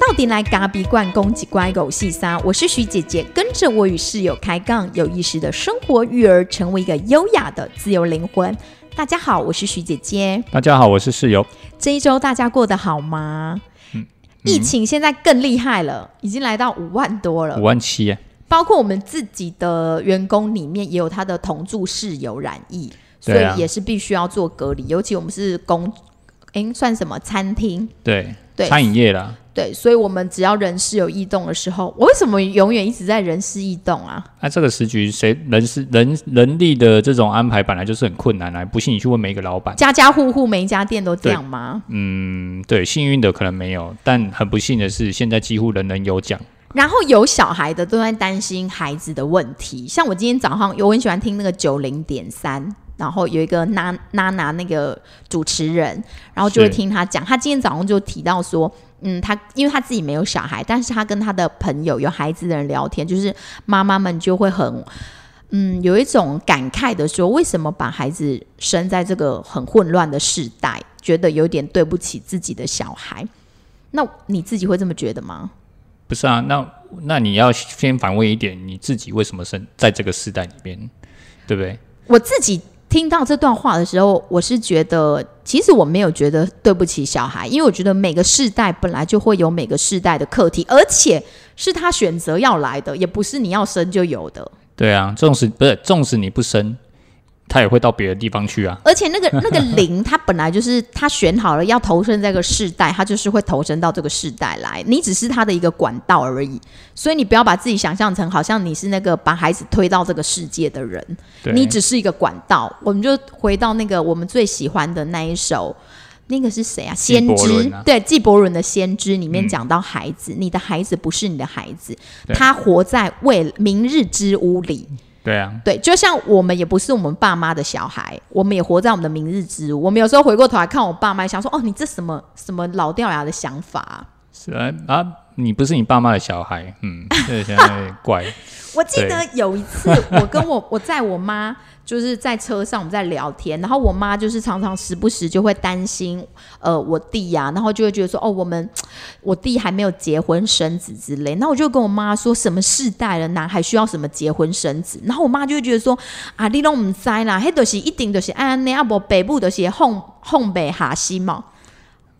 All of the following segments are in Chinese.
到底来嘎比灌攻击乖狗细沙，我是徐姐姐，跟着我与室友开杠，有意识的生活育儿，成为一个优雅的自由灵魂。大家好，我是徐姐姐。大家好，我是室友。这一周大家过得好吗？疫情现在更厉害了，已经来到五万多了，五万七。包括我们自己的员工里面，也有他的同住室友染疫，所以也是必须要做隔离。尤其我们是公，哎，算什么餐厅？对对，餐饮业啦。对，所以，我们只要人事有异动的时候，我为什么永远一直在人事异动啊？那这个时局，谁人事人人力的这种安排本来就是很困难啊！不信你去问每一个老板，家家户户每一家店都这样吗？嗯，对，幸运的可能没有，但很不幸的是，现在几乎人人有奖。然后有小孩的都在担心孩子的问题，像我今天早上有很喜欢听那个九零点三。然后有一个娜娜娜那个主持人，然后就会听他讲。他今天早上就提到说，嗯，他因为他自己没有小孩，但是他跟他的朋友有孩子的人聊天，就是妈妈们就会很，嗯，有一种感慨的说，为什么把孩子生在这个很混乱的时代，觉得有点对不起自己的小孩。那你自己会这么觉得吗？不是啊，那那你要先反问一点，你自己为什么生在这个时代里边，对不对？我自己。听到这段话的时候，我是觉得，其实我没有觉得对不起小孩，因为我觉得每个世代本来就会有每个世代的课题，而且是他选择要来的，也不是你要生就有的。对啊，纵使不是，纵使你不生。他也会到别的地方去啊！而且那个那个灵，他本来就是他选好了要投身这个世代，他就是会投身到这个世代来。你只是他的一个管道而已，所以你不要把自己想象成好像你是那个把孩子推到这个世界的人，你只是一个管道。我们就回到那个我们最喜欢的那一首，那个是谁啊？先知对纪伯伦的《先知》里面讲到孩子，你的孩子不是你的孩子，他活在未明日之屋里。对啊，对，就像我们也不是我们爸妈的小孩，我们也活在我们的明日之屋。我们有时候回过头来看我爸妈，想说：“哦，你这什么什么老掉牙的想法？”是啊，啊，你不是你爸妈的小孩，嗯，这现在怪。我记得有一次，我跟我我在我妈。就是在车上我们在聊天，然后我妈就是常常时不时就会担心，呃，我弟呀，然后就会觉得说，哦，我们我弟还没有结婚生子之类，那我就跟我妈说，什么世代了，男孩需要什么结婚生子？然后我妈就会觉得说，啊，你拢唔知啦，迄都是一定都是安尼，啊无北部都是哄哄北下西嘛，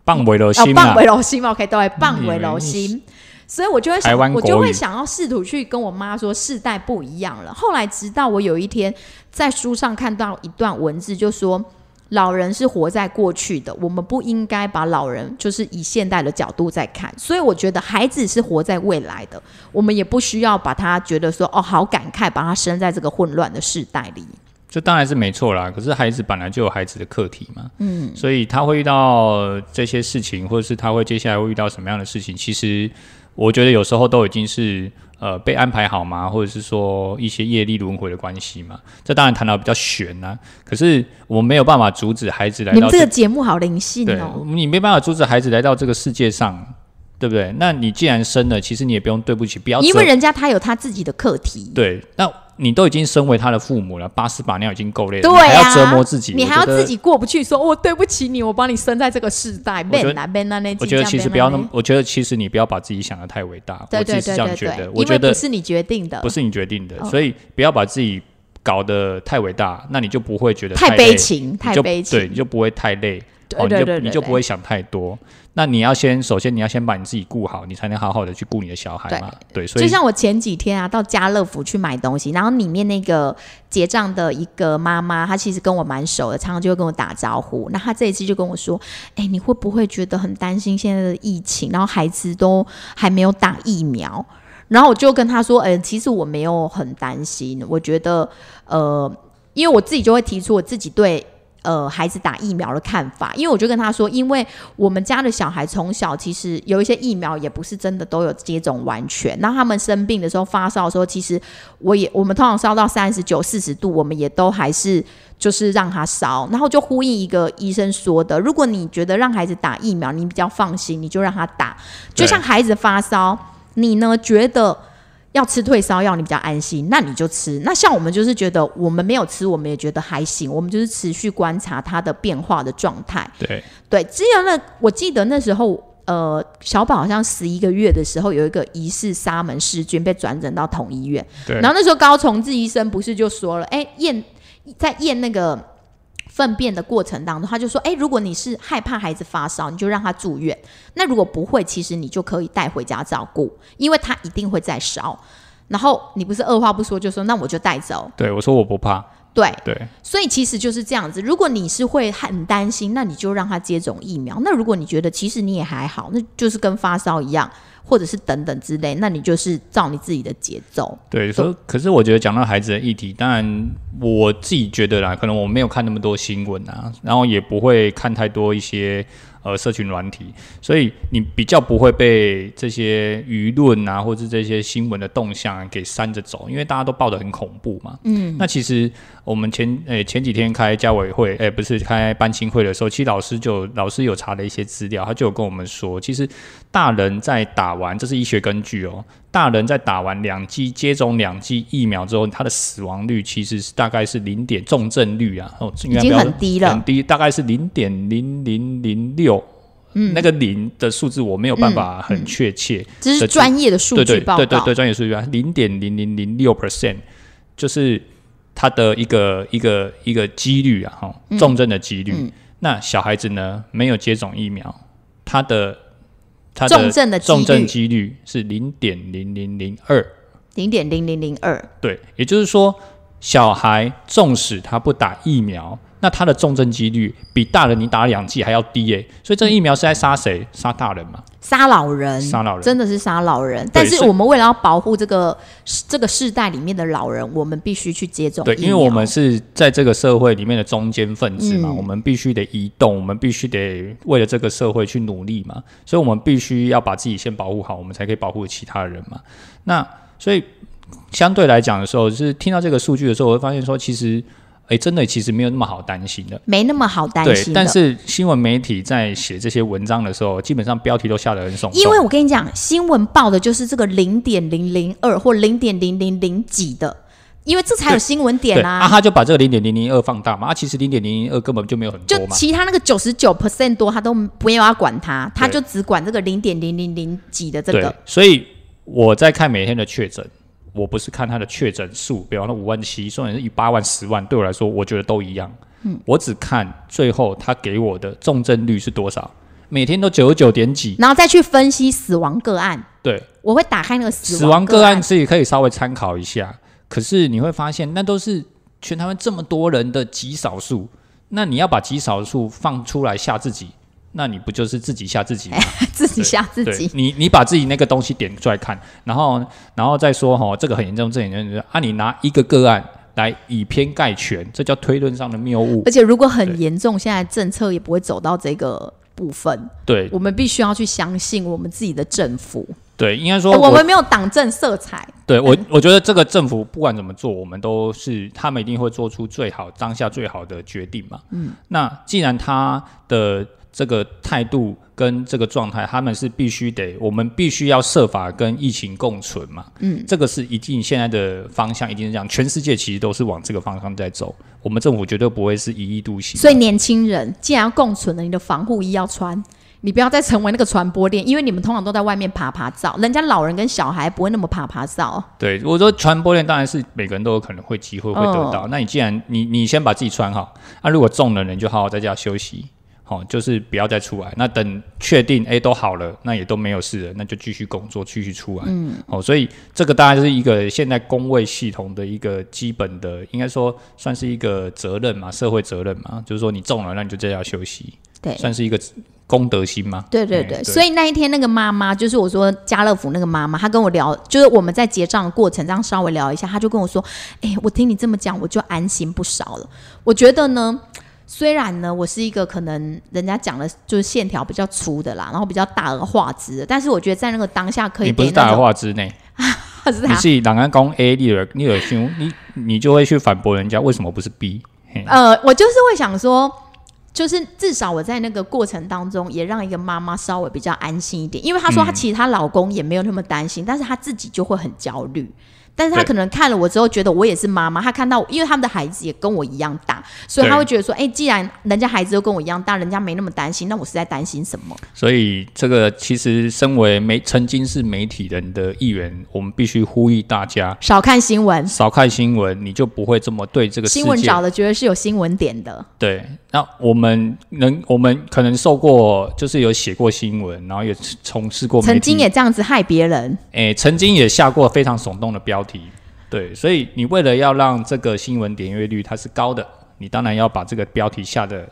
放为罗心嘛，放为罗心嘛，可以都会放为罗心。所以我就会想，我就会想要试图去跟我妈说，世代不一样了。后来直到我有一天在书上看到一段文字，就说老人是活在过去的，我们不应该把老人就是以现代的角度在看。所以我觉得孩子是活在未来的，我们也不需要把他觉得说哦好感慨，把他生在这个混乱的世代里。这当然是没错啦，可是孩子本来就有孩子的课题嘛，嗯，所以他会遇到这些事情，或者是他会接下来会遇到什么样的事情，其实。我觉得有时候都已经是呃被安排好吗？或者是说一些业力轮回的关系嘛？这当然谈到比较悬呐。可是我们没有办法阻止孩子来到这个节目，好灵性哦！你没办法阻止孩子来到这个世界上，对不对？那你既然生了，其实你也不用对不起，不要因为人家他有他自己的课题。对，那。你都已经身为他的父母了，把屎把尿已经够累了，还要折磨自己，你还要自己过不去，说“我对不起你，我把你生在这个世代。”我觉得，我觉得其实不要那么，我觉得其实你不要把自己想的太伟大。对对对对对，我觉得不是你决定的，不是你决定的，所以不要把自己搞得太伟大，那你就不会觉得太悲情，太悲情，对，你就不会太累，哦，你就你就不会想太多。那你要先，首先你要先把你自己顾好，你才能好好的去顾你的小孩嘛。对，所以就像我前几天啊，到家乐福去买东西，然后里面那个结账的一个妈妈，她其实跟我蛮熟的，常常就会跟我打招呼。那她这一次就跟我说：“哎，你会不会觉得很担心现在的疫情？然后孩子都还没有打疫苗？”然后我就跟她说：“哎，其实我没有很担心，我觉得呃，因为我自己就会提出我自己对。”呃，孩子打疫苗的看法，因为我就跟他说，因为我们家的小孩从小其实有一些疫苗也不是真的都有接种完全，那他们生病的时候发烧的时候，其实我也我们通常烧到三十九、四十度，我们也都还是就是让他烧，然后就呼应一个医生说的，如果你觉得让孩子打疫苗你比较放心，你就让他打，就像孩子发烧，你呢觉得？要吃退烧药，你比较安心，那你就吃。那像我们就是觉得我们没有吃，我们也觉得还行，我们就是持续观察它的变化的状态。对对，只有那我记得那时候，呃，小宝好像十一个月的时候，有一个疑似沙门氏菌被转诊到同医院，对然后那时候高崇志医生不是就说了，哎，验在验那个粪便的过程当中，他就说，哎，如果你是害怕孩子发烧，你就让他住院；那如果不会，其实你就可以带回家照顾，因为他一定会再烧。然后你不是二话不说就说，那我就带走。对，我说我不怕，对，对所以其实就是这样子。如果你是会很担心，那你就让他接种疫苗。那如果你觉得其实你也还好，那就是跟发烧一样，或者是等等之类，那你就是照你自己的节奏。对，所以可是我觉得讲到孩子的议题，当然我自己觉得啦，可能我没有看那么多新闻啊，然后也不会看太多一些呃社群软体，所以你比较不会被这些舆论啊，或者是这些新闻的动向给扇着走，因为大家都报的很恐怖嘛。嗯，那其实我们前诶、前几天开家委会，诶、不是开班青会的时候，其实老师就老师有查了一些资料，他就有跟我们说，其实大人在打完，这是医学根据哦，大人在打完两剂接种两剂疫苗之后，他的死亡率其实是大概是零点重症率啊，哦，已经很低了很低，大概是零点零零零六。嗯，那个零的数字我没有办法很确切，这是的专业的数对据报告。对对对对，专业数据啊，零点零零零六 percent，就是它的一个一个一个几率啊，哈，嗯重症的几率。那小孩子呢，没有接种疫苗，他的他重症的重症几率是零点零零零二，零点零零零二，对，也就是说，小孩纵使他不打疫苗，那他的重症几率比大人你打两剂还要低耶、所以这个疫苗是在杀谁？杀大人嘛？杀老人，杀老人真的是杀老人。但是我们为了要保护这个这个世代里面的老人，我们必须去接种对，因为我们是在这个社会里面的中间分子嘛，嗯我们必须得移动，我们必须得为了这个社会去努力嘛，所以我们必须要把自己先保护好，我们才可以保护其他人嘛。那所以相对来讲的时候，就是听到这个数据的时候，我会发现说，其实，哎，真的其实没有那么好担心的。没那么好担心，的。但是新闻媒体在写这些文章的时候，基本上标题都下得很耸动。因为我跟你讲，新闻报的就是这个零点零零二或零点零零零几的，因为这才有新闻对点啊，他就把这个零点零零二放大嘛，啊，其实零点零零二根本就没有很多嘛。其他那个九十九 percent 多，他都没有要管它，他就只管这个零点零零零几的这对个。，所以我在看每天的确诊，我不是看他的确诊数，比方说五万七，虽然是以八万、十万，对我来说，我觉得都一样。嗯，我只看最后他给我的重症率是多少，每天都九十九点几。然后再去分析死亡个案，对，我会打开那个死死亡个案案，自己可以稍微参考一下，可是你会发现，那都是全台湾这么多人的极少数。那你要把极少数放出来吓自己，那你不就是自己吓自己吗？自己吓自己。你你把自己那个东西点出来看，然后然后再说哈，这个很严重，这个很严重啊！你拿一个个案来以偏概全，这叫推论上的谬误而。且如果很严重，现在政策也不会走到这个部分。对我们必须要去相信我们自己的政府，对，应该说哎我们没有党政色彩。对我，我觉得这个政府不管怎么做，我们都是他们一定会做出最好当下最好的决定嘛。嗯，那既然他的这个态度跟这个状态，他们是必须得，我们必须要设法跟疫情共存嘛。嗯，这个是一定现在的方向，一定是这样，全世界其实都是往这个方向在走。我们政府绝对不会是一意独行。所以年轻人既然要共存了，你的防护衣要穿，你不要再成为那个传播链，因为你们通常都在外面爬爬照，人家老人跟小孩不会那么爬爬照。对，我说传播链当然是每个人都有可能会机会会得到。那你既然你你先把自己穿好，那、如果中了，你就好好在家休息，好、就是不要再出来。那等确定哎都好了，那也都没有事了，那就继续工作，继续出来。嗯，哦，所以这个大概是一个现在工位系统的一个基本的，应该说算是一个责任嘛，社会责任嘛，就是说你中了，那你就在家休息，对，算是一个公德心嘛。对对对，哎所以那一天那个妈妈，就是我说家乐福那个妈妈，她跟我聊，就是我们在结账的过程这样稍微聊一下，她就跟我说：“哎、我听你这么讲，我就安心不少了。我觉得呢，虽然呢，我是一个可能人家讲的就是线条比较粗的啦，然后比较大而化之的，但是我觉得在那个当下可以你不是大而化之内。是他你是人家讲 A，你有你有想，你你就会去反驳人家为什么不是 B？嘿呃，我就是会想说，就是至少我在那个过程当中，也让一个妈妈稍微比较安心一点，因为她说她其实她老公也没有那么担心，但是她自己就会很焦虑。但是他可能看了我之后，觉得我也是妈妈，他看到因为他们的孩子也跟我一样大，所以他会觉得说，哎，既然人家孩子都跟我一样大，人家没那么担心，那我是在担心什么？所以这个其实身为媒曾经是媒体人的一员，我们必须呼吁大家少看新闻，少看新闻，你就不会这么对这个新闻找的觉得是有新闻点的。对，那我们能，我们可能受过，就是有写过新闻，然后也从事过，曾经也这样子害别人，哎，曾经也下过非常耸动的标题。对，所以你为了要让这个新闻点阅率它是高的，你当然要把这个标题下的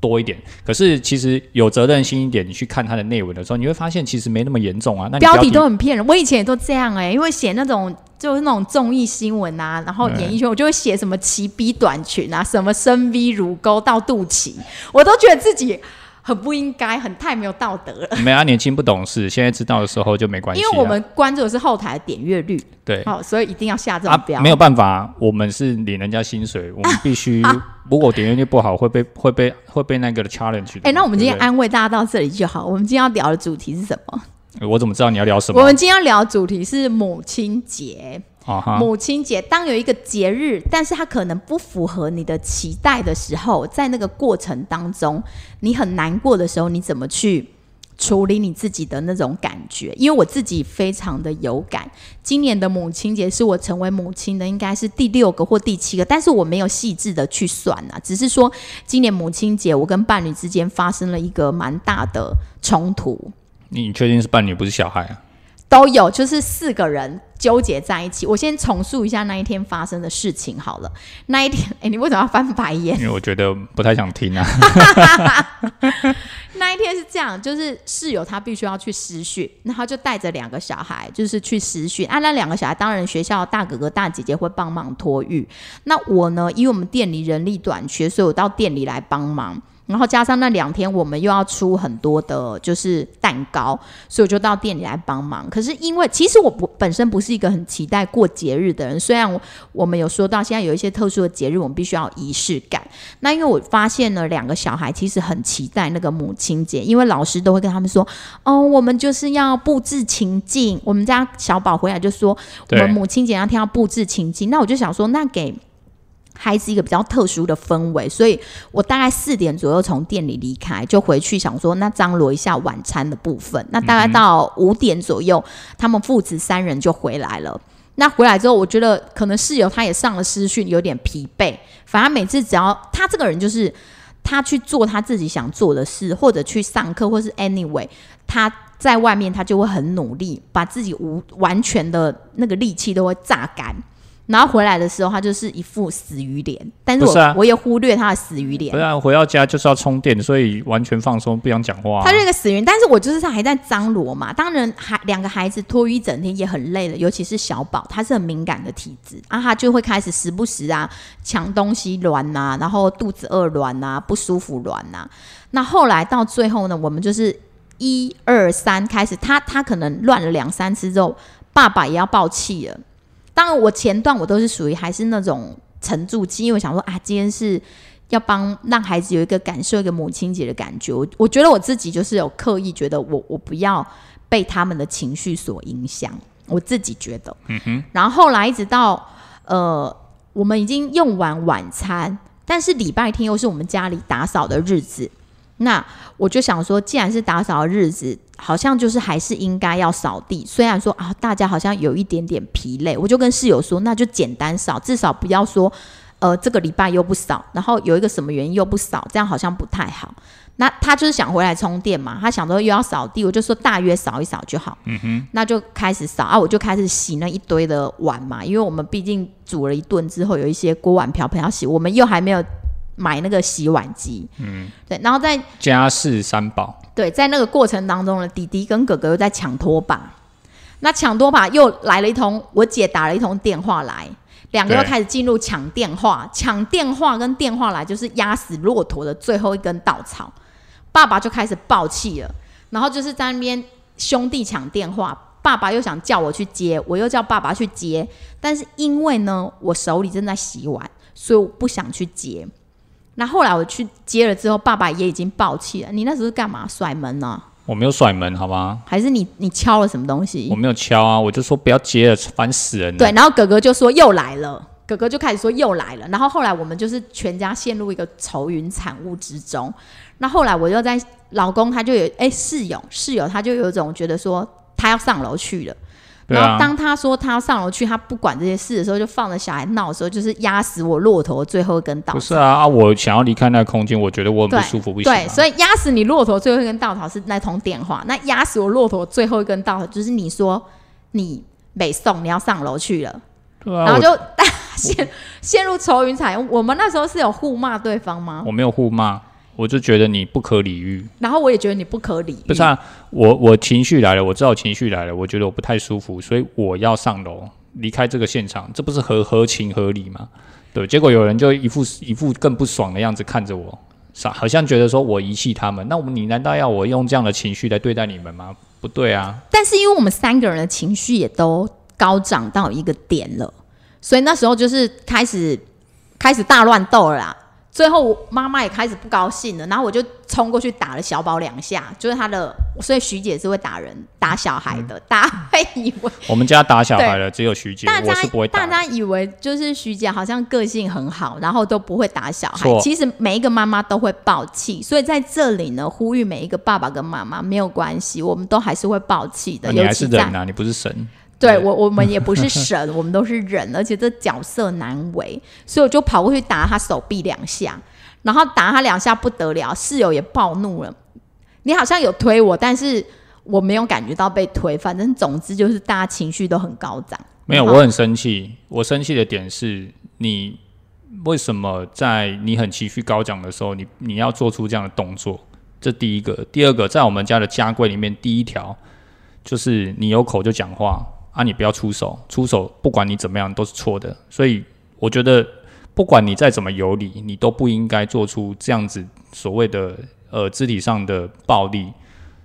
多一点。可是其实有责任心一点，你去看它的内文的时候，你会发现其实没那么严重啊。那标题都很骗人，我以前也都这样哎，因为写那种就是那种综艺新闻啊，然后演艺圈我就会写什么齐逼短裙啊，什么深 V 乳沟到肚脐，我都觉得自己。很不应该，很太没有道德了。没啊，年轻不懂事，现在知道的时候就没关系。因为我们关注的是后台的点阅率，对，好，所以一定要下这种标。没有办法，我们是领人家薪水，我们必须。如果点阅率不好，会被会被会被那个 challenge。哎，那我们今天安慰大家到这里就好。我们今天要聊的主题是什么？我怎么知道你要聊什么？我们今天要聊主题是母亲节。母亲节，当有一个节日，但是它可能不符合你的期待的时候，在那个过程当中，你很难过的时候，你怎么去处理你自己的那种感觉？因为我自己非常的有感，今年的母亲节是我成为母亲的应该是第六个或第七个，但是我没有细致的去算啊，只是说今年母亲节，我跟伴侣之间发生了一个蛮大的冲突。你确定是伴侣不是小孩啊？都有，就是四个人纠结在一起。我先重述一下那一天发生的事情好了。那一天，哎，你为什么要翻白眼？因为我觉得不太想听啊。那一天是这样，就是室友他必须要去实训，然后就带着两个小孩，就是去实训。啊，那两个小孩当然学校大哥哥大姐姐会帮忙托育。那我呢，因为我们店里人力短缺，所以我到店里来帮忙。然后加上那两天，我们又要出很多的，就是蛋糕，所以我就到店里来帮忙。可是因为其实我不本身不是一个很期待过节日的人，虽然我们有说到现在有一些特殊的节日，我们必须要仪式感。那因为我发现呢，两个小孩其实很期待那个母亲节，因为老师都会跟他们说：“哦，我们就是要布置情境。”我们家小宝回来就说：“我们母亲节那天要布置情境。”那我就想说，那给。孩子一个比较特殊的氛围，所以我大概四点左右从店里离开，就回去想说那张罗一下晚餐的部分。那大概到五点左右，他们父子三人就回来了。那回来之后，我觉得可能室友他也上了私讯，有点疲惫。反正每次只要他这个人，就是他去做他自己想做的事，或者去上课，或是 anyway，他在外面他就会很努力，把自己无完全的那个力气都会榨干。然后回来的时候，他就是一副死鱼脸，但是我我也忽略他的死鱼脸。不然回到家就是要充电，所以完全放松，不想讲话。他是个死鱼，但是我就是他还在张罗嘛。当然，孩两个孩子托育一整天也很累了，尤其是小宝，他是很敏感的体质啊，他就会开始时不时啊抢东西乱呐，然后肚子饿乱呐，不舒服乱呐。那后来到最后呢，我们就是一二三开始，他他可能乱了两三次之后，爸爸也要爆气了。当然，我前段我都是属于还是那种沉住气，因为我想说啊，今天是要帮让孩子有一个感受一个母亲节的感觉。我我觉得我自己就是有刻意觉得我我不要被他们的情绪所影响，我自己觉得。嗯哼。然后后来一直到呃，我们已经用完晚餐，但是礼拜天又是我们家里打扫的日子。那我就想说，既然是打扫的日子，好像就是还是应该要扫地。虽然说啊，大家好像有一点点疲累，我就跟室友说，那就简单扫，至少不要说，呃，这个礼拜又不扫，然后有一个什么原因又不扫，这样好像不太好。那他就是想回来充电嘛，他想说又要扫地，我就说大约扫一扫就好。嗯哼，那就开始扫啊，我就开始洗那一堆的碗嘛，因为我们毕竟煮了一顿之后，有一些锅碗瓢盆要洗，我们又还没有。买那个洗碗机，嗯，对，然后在家事三宝，对，在那个过程当中呢，弟弟跟哥哥又在抢拖把，那抢拖把又来了一通，我姐打了一通电话来，两个又开始进入抢电话，抢电话跟电话来就是压死骆驼的最后一根稻草，爸爸就开始爆气了，然后就是在那边兄弟抢电话，爸爸又想叫我去接，我又叫爸爸去接，但是因为呢，我手里正在洗碗，所以我不想去接。那后来我去接了之后，爸爸也已经爆气了。你那时候是干嘛？甩门呢？我没有甩门，好吗？还是你你敲了什么东西？我没有敲啊，我就说不要接了，烦死人了。对，然后哥哥就说又来了，哥哥就开始说又来了。然后后来我们就是全家陷入一个愁云惨雾之中。那后来我又在老公他就有哎室友室友他就有一种觉得说他要上楼去了。然后当他说他要上楼去，他不管这些事的时候，就放着小孩闹的时候，就是压死我骆驼最后一根稻草。不是啊啊！我想要离开那个空间，我觉得我很不舒服，不行。对，所以压死你骆驼最后一根稻草是那通电话。那压死我骆驼最后一根稻草就是你说你没送，你要上楼去了。对啊。然后就 陷陷入愁云惨雾。我们那时候是有互骂对方吗？我没有互骂。我就觉得你不可理喻，然后我也觉得你不可理喻。不是啊，我我情绪来了，我知道情绪来了，我觉得我不太舒服，所以我要上楼离开这个现场，这不是合合情合理吗？对，结果有人就一副一副更不爽的样子看着我，傻，好像觉得说我遗弃他们。那我们你难道要我用这样的情绪来对待你们吗？不对啊。但是因为我们三个人的情绪也都高涨到一个点了，所以那时候就是开始开始大乱斗了啦。最后妈妈也开始不高兴了，然后我就冲过去打了小宝两下，就是他的，所以徐姐是会打人、打小孩的，大家会以为 我们家打小孩的只有徐姐，我是不会打。大家以为就是徐姐好像个性很好，然后都不会打小孩。其实每一个妈妈都会暴气，所以在这里呢，呼吁每一个爸爸跟妈妈没有关系，我们都还是会暴气的。你还是人啊，你不是神。对我，我们 也不是神，我们都是人，而且这角色难为，所以我就跑过去打他手臂两下，然后打他两下不得了，室友也暴怒了。你好像有推我，但是我没有感觉到被推，反正总之就是大家情绪都很高涨。没有，我很生气，我生气的点是你为什么在你很情绪高涨的时候，你你要做出这样的动作？这第一个，第二个，在我们家的家规里面，第一条就是你有口就讲话。啊！你不要出手，出手不管你怎么样都是错的。所以我觉得，不管你再怎么有理，你都不应该做出这样子所谓的呃肢体上的暴力。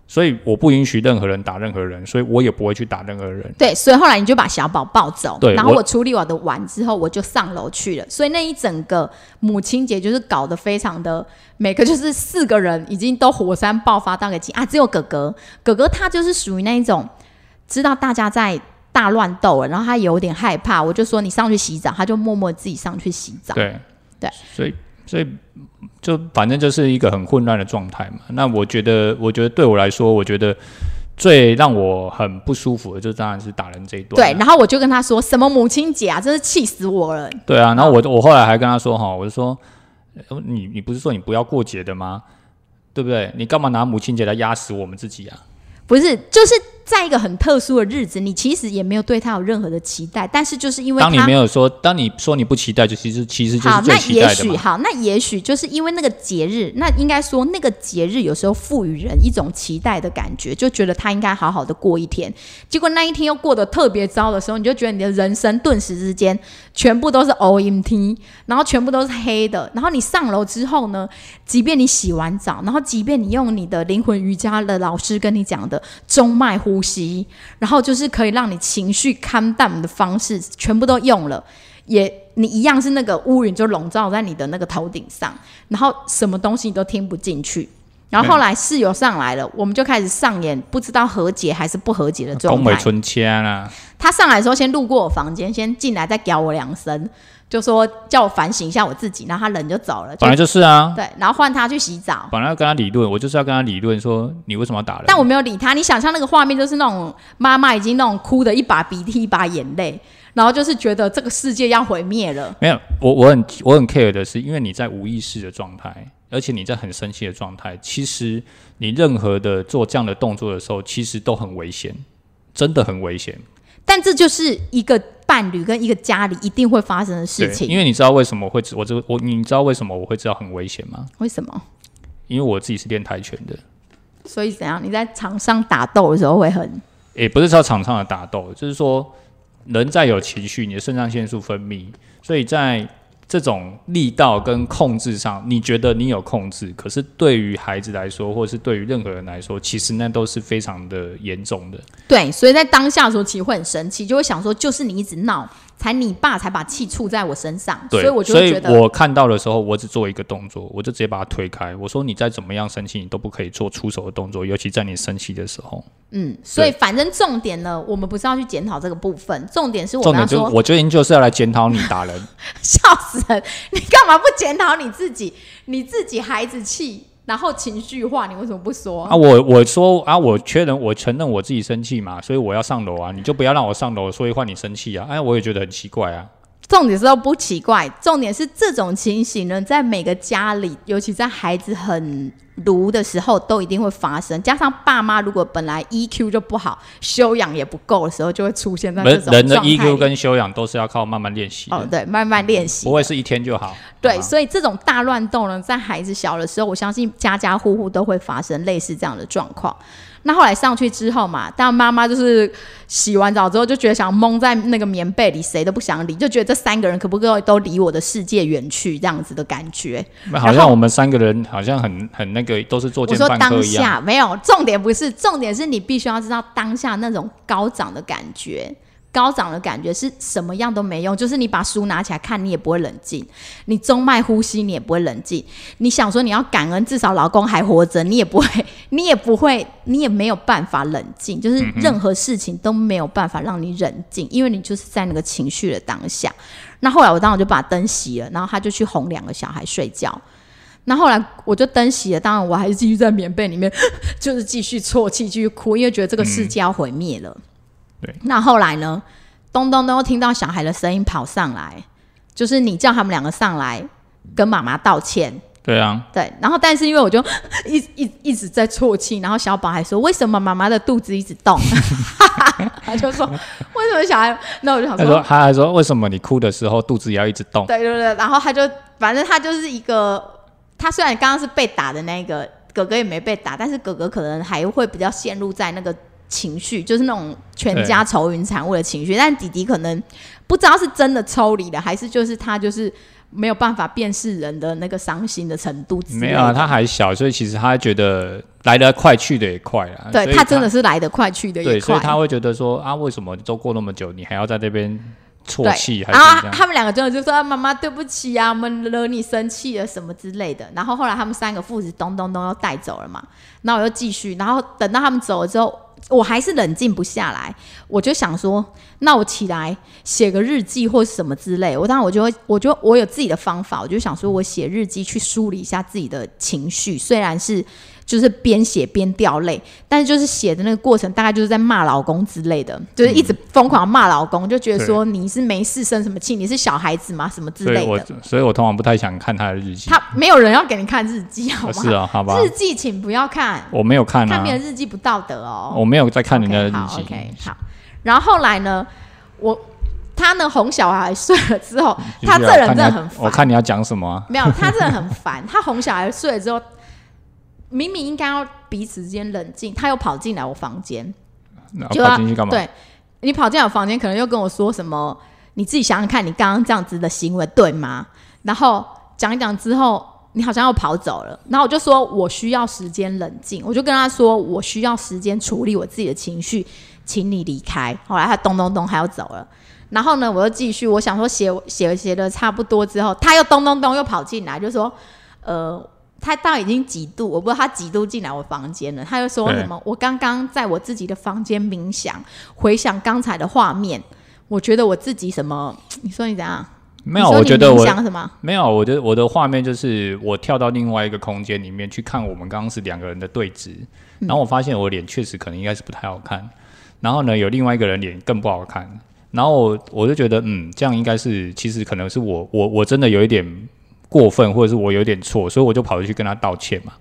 所以我不允许任何人打任何人，所以我也不会去打任何人。对，所以后来你就把小宝抱走，对，然后我处理我的碗之后，我就上楼去了。所以那一整个母亲节就是搞得非常的，每个就是四个人已经都火山爆发到个极啊，只有哥哥，哥哥他就是属于那一种知道大家在。大乱斗了，然后他有点害怕，我就说你上去洗澡，他就默默自己上去洗澡。对对，所以所以就反正就是一个很混乱的状态嘛。那我觉得，我觉得对我来说，我觉得最让我很不舒服的，就当然是打人这一段。对，然后我就跟他说什么母亲节啊，真是气死我了。对啊，然后我我后来还跟他说哈，我就说你你不是说你不要过节的吗？对不对？你干嘛拿母亲节来压死我们自己啊？不是，就是在一个很特殊的日子，你其实也没有对他有任何的期待，但是就是因为当你没有说，当你说你不期待，就其实其实就是最期待的好，那也许好，那也许就是因为那个节日，那应该说那个节日有时候赋予人一种期待的感觉，就觉得他应该好好的过一天，结果那一天又过得特别糟的时候，你就觉得你的人生顿时之间全部都是 O M T，然后全部都是黑的，然后你上楼之后呢，即便你洗完澡，然后即便你用你的灵魂瑜伽的老师跟你讲的。中脉呼吸，然后就是可以让你情绪看淡的方式，全部都用了，也你一样是那个乌云就笼罩在你的那个头顶上，然后什么东西你都听不进去。然后后来室友上来了，我们就开始上演不知道和解还是不和解的状态。宫美春千啊，他上来的时候先路过我房间，先进来再屌我两声。就说叫我反省一下我自己，然后他人就走了。本来就是啊，对，然后换他去洗澡。本来要跟他理论，我就是要跟他理论，说你为什么要打人？但我没有理他。你想象那个画面，就是那种妈妈已经那种哭的一把鼻涕一把眼泪，然后就是觉得这个世界要毁灭了。没有，我我很我很 care 的是，因为你在无意识的状态，而且你在很生气的状态，其实你任何的做这样的动作的时候，其实都很危险，真的很危险。但这就是一个伴侣跟一个家里一定会发生的事情。因为你知道为什么会我这我你知道为什么我会知道很危险吗？为什么？因为我自己是练跆拳的。所以怎样？你在场上打斗的时候会很？也不是说场上的打斗，就是说人在有情绪，你的肾上腺素分泌，所以在。这种力道跟控制上，你觉得你有控制，可是对于孩子来说，或是对于任何人来说，其实那都是非常的严重的。对，所以在当下的时候，其实会很生气，就会想说，就是你一直闹，才你爸才把气出在我身上，所以我就所以会觉得，我看到的时候，我只做一个动作，我就直接把他推开。我说你再怎么样生气，你都不可以做出手的动作，尤其在你生气的时候。嗯，所以反正重点呢，我们不是要去检讨这个部分，重点是我重点就我决定就是要来检讨你打人。笑死人，你干嘛不检讨你自己？你自己孩子气，然后情绪化，你为什么不说？啊，我我说啊，我确认，我承认我自己生气嘛，所以我要上楼啊，你就不要让我上楼，所以换你生气啊。哎，我也觉得很奇怪啊。重点是都不奇怪，重点是这种情形呢，在每个家里，尤其在孩子很卢的时候，都一定会发生。加上爸妈如果本来 EQ 就不好，修养也不够的时候，就会出现在这种人人的 EQ 跟修养都是要靠慢慢练习的，哦，对，慢慢练习不。会是一天就好。对，啊所以这种大乱斗呢，在孩子小的时候，我相信家家户户都会发生类似这样的状况。那后来上去之后嘛，当然妈妈就是洗完澡之后就觉得想蒙在那个棉被里，谁都不想理，就觉得这三个人可不可以都离我的世界远去，这样子的感觉。好像我们三个人好像很很那个，都是做我说当。下没有重点，不是重点是你必须要知道当下那种高涨的感觉。高涨的感觉是什么样都没用，就是你把书拿起来看，你也不会冷静；你中脉呼吸，你也不会冷静。你想说你要感恩，至少老公还活着，你也不会，你也不会，你也没有办法冷静。就是任何事情都没有办法让你冷静，因为你就是在那个情绪的当下。那后来我当然就把灯熄了，然后他就去哄两个小孩睡觉。那后来我就灯熄了，当然我还是继续在棉被里面，就是继续啜泣，继续哭，因为觉得这个世界要毁灭了。对。那后来呢？咚咚咚，听到小孩的声音跑上来，就是你叫他们两个上来跟妈妈道歉。对啊，对，然后但是因为我就 一一一直在啜泣，然后小宝还说为什么妈妈的肚子一直动？他就说为什么小孩？那我就想他说他还说为什么你哭的时候肚子也要一直动？对对对，然后他就反正他就是一个，他虽然刚刚是被打的那个哥哥也没被打，但是哥哥可能还会比较陷入在那个情绪，就是那种全家愁云惨雾的情绪，但弟弟可能不知道是真的抽离了，还是就是他就是没有办法辨识人的那个伤心的程度之类的。没有啊，他还小，所以其实他觉得来得快去的也快啊。对他真的是来得快去得也对，所以。他会觉得说啊，为什么都过那么久，你还要在这边啜对泣，还然后是？他们两个真的就说：“啊妈妈，对不起啊，我们惹你生气了什么之类的。”然后后来他们三个父子咚咚咚又带走了嘛，那我又继续，然后等到他们走了之后，我还是冷静不下来，我就想说，那我起来写个日记或是什么之类。我当然我就会，我就我有自己的方法，我就想说我写日记去梳理一下自己的情绪，虽然是。就是边写边掉泪，但是就是写的那个过程，大概就是在骂老公之类的，就是一直疯狂骂老公，就觉得说你是没事生什么气，你是小孩子吗？什么之所以我类的。所以我通常不太想看他的日记。他没有人要给你看日记，好吗？啊 是啊，好吧，日记请不要看，我没有看啊看别，人日记不道德哦。我没有在看人家的日好记。，OK，好。然后后来呢，我他呢哄小孩睡了之后，他这人真的很烦。我看你要讲什么啊？没有，他真的很烦。他哄小孩睡了之后，明明应该要彼此之间冷静，他又跑进来我房间，那就要跑进去干嘛？对你跑进来我房间，可能又跟我说什么？你自己想想看，你刚刚这样子的行为对吗？然后讲一讲之后，你好像又跑走了。然后我就说我需要时间冷静，我就跟他说我需要时间处理我自己的情绪，请你离开。后来他咚咚咚，他要走了。然后呢，我又继续，我想说写写写的差不多之后，他又咚咚咚又跑进来，就说，呃，他到已经几度，我不知道他几度进来我房间了。他就说什么，我刚刚在我自己的房间冥想，回想刚才的画面，我觉得我自己什么？你说你怎样？没有，我觉得我冥想什么？没有，我的我的画面就是我跳到另外一个空间里面去看我们刚刚是两个人的对峙，嗯然后我发现我脸确实可能应该是不太好看，然后呢有另外一个人脸更不好看，然后我我就觉得嗯这样应该是其实可能是我我我真的有一点过分，或者是我有点错，所以我就跑出去跟他道歉嘛。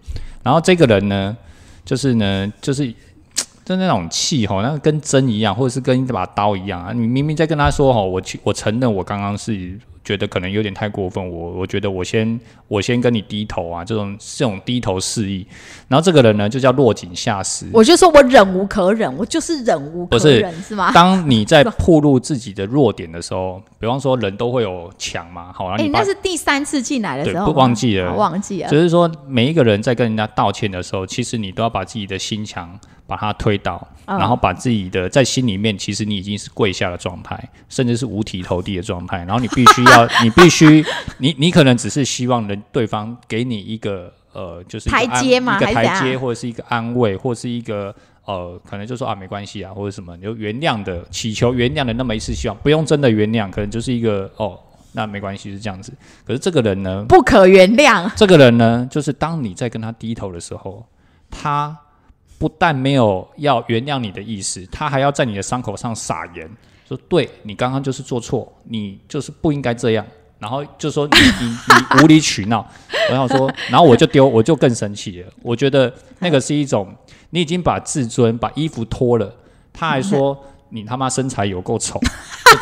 然后这个人呢，就是呢就是。就那种气吼，那跟针一样，或者是跟一把刀一样啊！你明明在跟他说吼，我去我承认我刚刚是觉得可能有点太过分，我我觉得我先我先跟你低头啊，这种这种低头示意。然后这个人呢，就叫落井下石。我就说我忍无可忍，我就是忍无可不是忍，是吗？当你在暴露自己的弱点的时候，比方说人都会有强嘛，好，然你把那是第三次进来的时候不忘记了忘记了。就是说，每一个人在跟人家道歉的时候，其实你都要把自己的心墙把他推倒，嗯然后把自己的在心里面，其实你已经是跪下的状态，甚至是五体投地的状态，然后你必须要，你必须，你你可能只是希望人对方给你一个呃，就是台阶嘛一个台阶，或者是一个安慰，或是一个。呃，可能就说啊，没关系啊，或者什么，你就原谅的，祈求原谅的那么一次希望，不用真的原谅，可能就是一个哦，那没关系，是这样子。可是这个人呢，不可原谅。这个人呢，就是当你在跟他低头的时候，他不但没有要原谅你的意思，他还要在你的伤口上撒盐，说对你刚刚就是做错，你就是不应该这样。然后就说你你你无理取闹，然后说，然后我就丢，我就更生气了。我觉得那个是一种，你已经把自尊、把衣服脱了，他还说你他妈身材有够丑，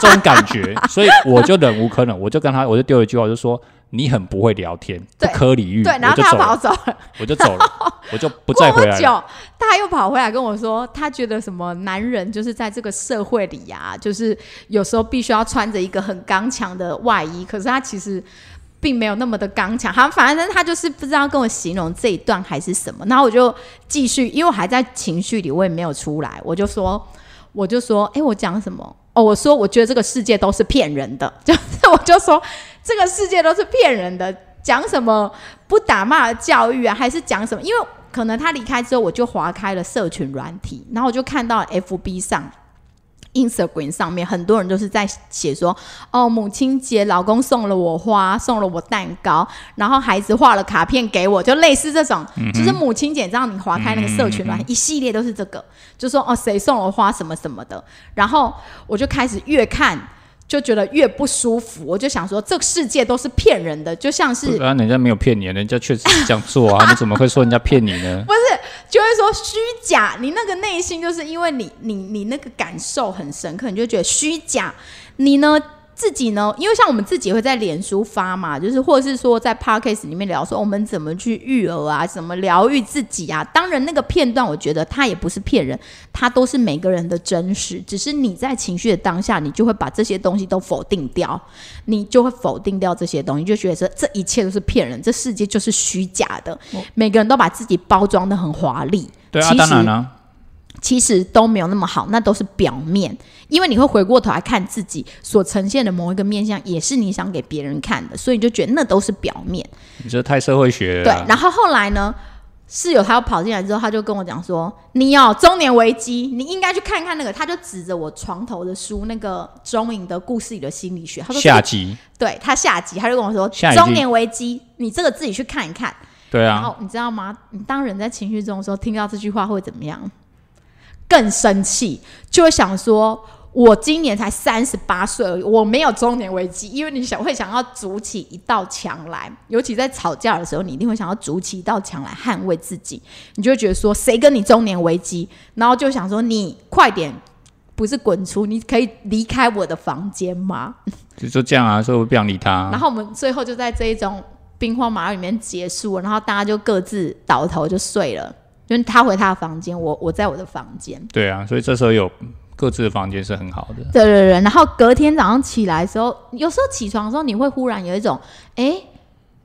这种感觉，所以我就忍无可忍，我就跟他，我就丢了一句话，我就说你很不会聊天，不对可理喻，对，然后他就走了，他跑走了。我就走了，我就不再回来了。他又跑回来跟我说，他觉得什么男人就是在这个社会里啊，就是有时候必须要穿着一个很刚强的外衣，可是他其实并没有那么的刚强。好，反正他就是不知道跟我形容这一段还是什么。然后我就继续，因为我还在情绪里，我也没有出来，我就说，我就说，哎，我讲什么？哦，我说我觉得这个世界都是骗人的，就是我就说这个世界都是骗人的，讲什么不打骂教育啊，还是讲什么？因为可能他离开之后，我就划开了社群软体，然后我就看到 FB 上。Instagram 上面很多人都是在写说，哦，母亲节老公送了我花，送了我蛋糕，然后孩子画了卡片给我，就类似这种，就是母亲节，这样你划开那个社群软体，一系列都是这个，就说哦谁送了花什么什么的，然后我就开始越看就觉得越不舒服，我就想说这个世界都是骗人的，就像是不然人家没有骗你，人家确实是这样做啊，你怎么会说人家骗你呢？就会说虚假，你那个内心就是因为你你你那个感受很深刻，你就觉得虚假。你呢自己呢，因为像我们自己会在脸书发嘛，就是或者是说在 podcast 里面聊说我们怎么去育儿啊，怎么疗愈自己啊。当然那个片段，我觉得它也不是骗人，它都是每个人的真实，只是你在情绪的当下，你就会把这些东西都否定掉，你就会否定掉这些东西，就觉得说这一切都是骗人，这世界就是虚假的，每个人都把自己包装的很华丽。对啊，当然啦、其实都没有那么好，那都是表面。因为你会回过头来看自己所呈现的某一个面相，也是你想给别人看的，所以你就觉得那都是表面。你这太社会学了对啊。，然后后来呢，室友他又跑进来之后，他就跟我讲说：“你哦，中年危机，你应该去看看那个。”他就指着我床头的书，那个中影的故事里的心理学，他说：“下集，对他下集，他就跟我说中年危机，你这个自己去看一看。”对啊，然后你知道吗？你当人在情绪中的时候，听到这句话会怎么样？更生气，就会想说：我今年才三十八岁而已，我没有中年危机。因为你想会想要筑起一道墙来，尤其在吵架的时候，你一定会想要筑起一道墙来捍卫自己。你就会觉得说：谁跟你中年危机？然后就想说：你快点，不是滚出，你可以离开我的房间吗？就就这样啊，所以我不想理他然。后我们最后就在这一种兵荒马乱里面结束了，然后大家就各自倒头就睡了，就是他回他的房间，我我在我的房间。对啊，所以这时候有各自的房间是很好的。对对对，然后隔天早上起来的时候，有时候起床的时候，你会忽然有一种，哎，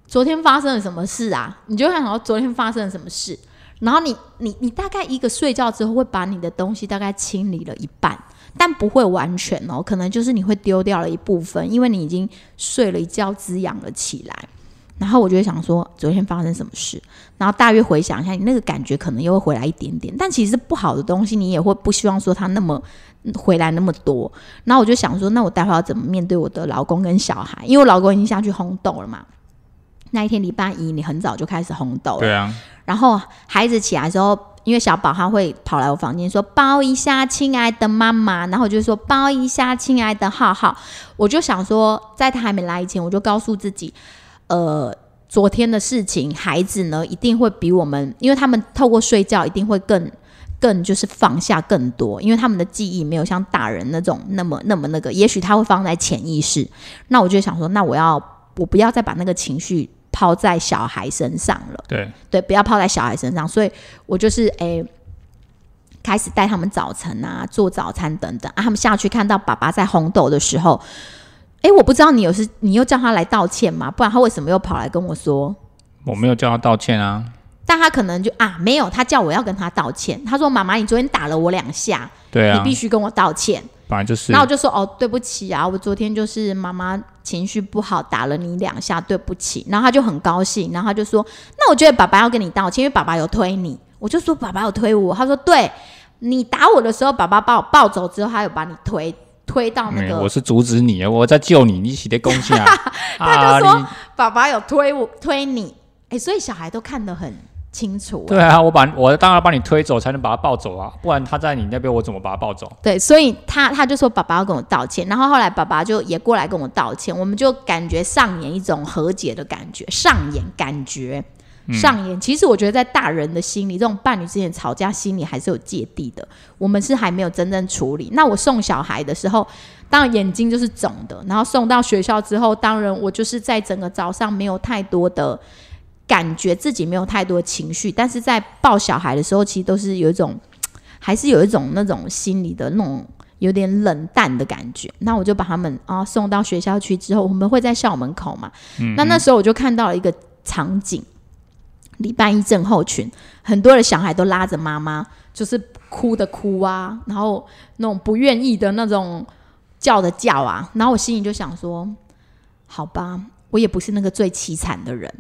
昨天发生了什么事啊？你就会想说昨天发生了什么事，然后你你你大概一个睡觉之后，会把你的东西大概清理了一半，但不会完全哦，可能就是你会丢掉了一部分，因为你已经睡了一觉，滋养了起来。然后我就会想说，昨天发生什么事？然后大约回想一下，你那个感觉可能又会回来一点点，但其实不好的东西，你也会不希望说它那么回来那么多。然后我就想说，那我待会要怎么面对我的老公跟小孩？因为我老公已经下去烘豆了嘛。那一天礼拜一，你很早就开始烘豆了。对啊，然后孩子起来的时候，因为小宝他会跑来我房间说抱一下亲爱的妈妈，然后我就说抱一下亲爱的浩浩。我就想说，在他还没来以前，我就告诉自己，呃，昨天的事情，孩子呢一定会比我们，因为他们透过睡觉一定会更。更就是放下更多，因为他们的记忆没有像大人那种那么那么那个，也许他会放在潜意识。那我就想说，那我要我不要再把那个情绪抛在小孩身上了。对，对，不要抛在小孩身上。所以我就是诶、开始带他们早晨啊，做早餐等等啊。他们下去看到爸爸在烘豆的时候，诶、我不知道你有是你又叫他来道歉吗？不然他为什么又跑来跟我说？我没有叫他道歉啊。但他可能就啊没有，他叫我要跟他道歉。他说：“妈妈，你昨天打了我两下，对啊，你必须跟我道歉。”本来就是。然后我就说：“哦，对不起啊，我昨天就是妈妈情绪不好，打了你两下，对不起。”然后他就很高兴，然后他就说：“那我觉得爸爸要跟你道歉，因为爸爸有推你。”我就说：“爸爸有推我。”他说：“对，你打我的时候，爸爸把我抱走之后，他有把你推推到那个。”我是阻止你，我在救你，你起的攻击啊！他就说：“爸爸有推我，推你。”哎，所以小孩都看得很。清楚。对啊，我把我当然把你推走，才能把他抱走啊，不然他在你那边，我怎么把他抱走？对，所以他他就说爸爸要跟我道歉，然后后来爸爸就也过来跟我道歉，我们就感觉上演一种和解的感觉，上演感觉上演。其实我觉得在大人的心里，这种伴侣之间吵架，心里还是有芥蒂的。我们是还没有真正处理。那我送小孩的时候，当然眼睛就是肿的，然后送到学校之后，当然我就是在整个早上没有太多的。感觉自己没有太多情绪，但是在抱小孩的时候，其实都是有一种，还是有一种那种心里的那种有点冷淡的感觉。那我就把他们啊送到学校去之后，我们会在校门口嘛。那那时候我就看到了一个场景：礼拜一症候群，很多的小孩都拉着妈妈，就是哭的哭啊，然后那种不愿意的那种叫的叫啊。然后我心里就想说：好吧，我也不是那个最凄惨的人。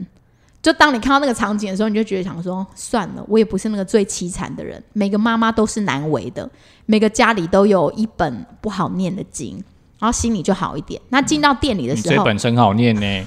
就当你看到那个场景的时候，你就觉得想说算了，我也不是那个最凄惨的人。每个妈妈都是难为的，每个家里都有一本不好念的经，然后心里就好一点。那进到店里的时候，这本很好念呢，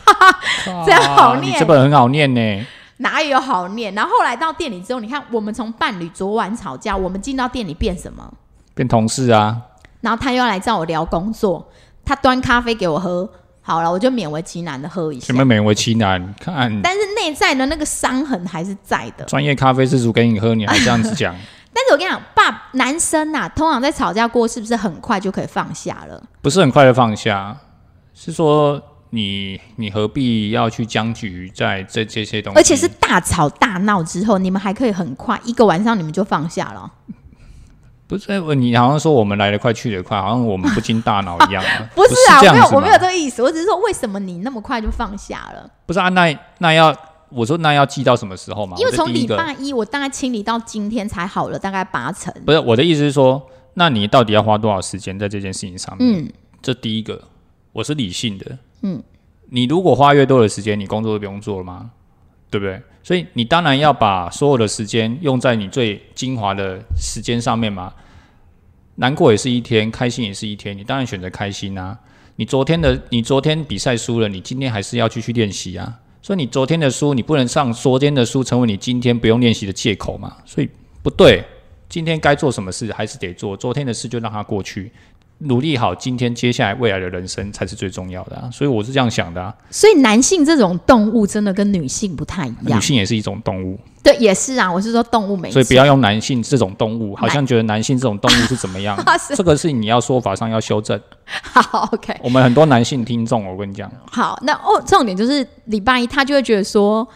这样好念，这本很好念呢，哪有好念？然后后来到店里之后，你看我们从伴侣昨晚吵架，我们进到店里变什么？变同事啊。然后他又要来找我聊工作，他端咖啡给我喝。好了，我就勉为其难的喝一下。什么勉为其难？看，但是内在的那个伤痕还是在的。专业咖啡师傅给你喝，你还这样子讲？但是我跟你讲，爸，男生呐，通常在吵架过，是不是很快就可以放下了？不是很快的放下，是说你你何必要去僵局在这这些东西？而且是大吵大闹之后，你们还可以很快一个晚上，你们就放下了。不是，你好像说我们来得快去得快，好像我们不经大脑一样。不是啊，我没有，我没有这个意思。我只是说，为什么你那么快就放下了？不是啊，那那要我说那要记到什么时候嘛？因为从礼拜一我大概清理到今天才好了，大概八成。不是我的意思是说，那你到底要花多少时间在这件事情上面？嗯，这第一个我是理性的。嗯，你如果花越多的时间，你工作都不用做了吗？对不对？所以你当然要把所有的时间用在你最精华的时间上面嘛。难过也是一天，开心也是一天。你当然选择开心啊！你昨天的，你昨天比赛输了，你今天还是要继续练习啊。所以你昨天的输，你不能上昨天的输成为你今天不用练习的借口嘛？所以不对，今天该做什么事还是得做，昨天的事就让它过去。努力好，今天接下来未来的人生才是最重要的啊！所以我是这样想的啊。所以男性这种动物真的跟女性不太一样。女性也是一种动物。对，也是啊。我是说动物没。所以不要用男性这种动物，好像觉得男性这种动物是怎么样？这个是你要说法上要修正。好，OK。我们很多男性听众，我跟你讲。好，那哦，重点就是礼拜一他就会觉得说。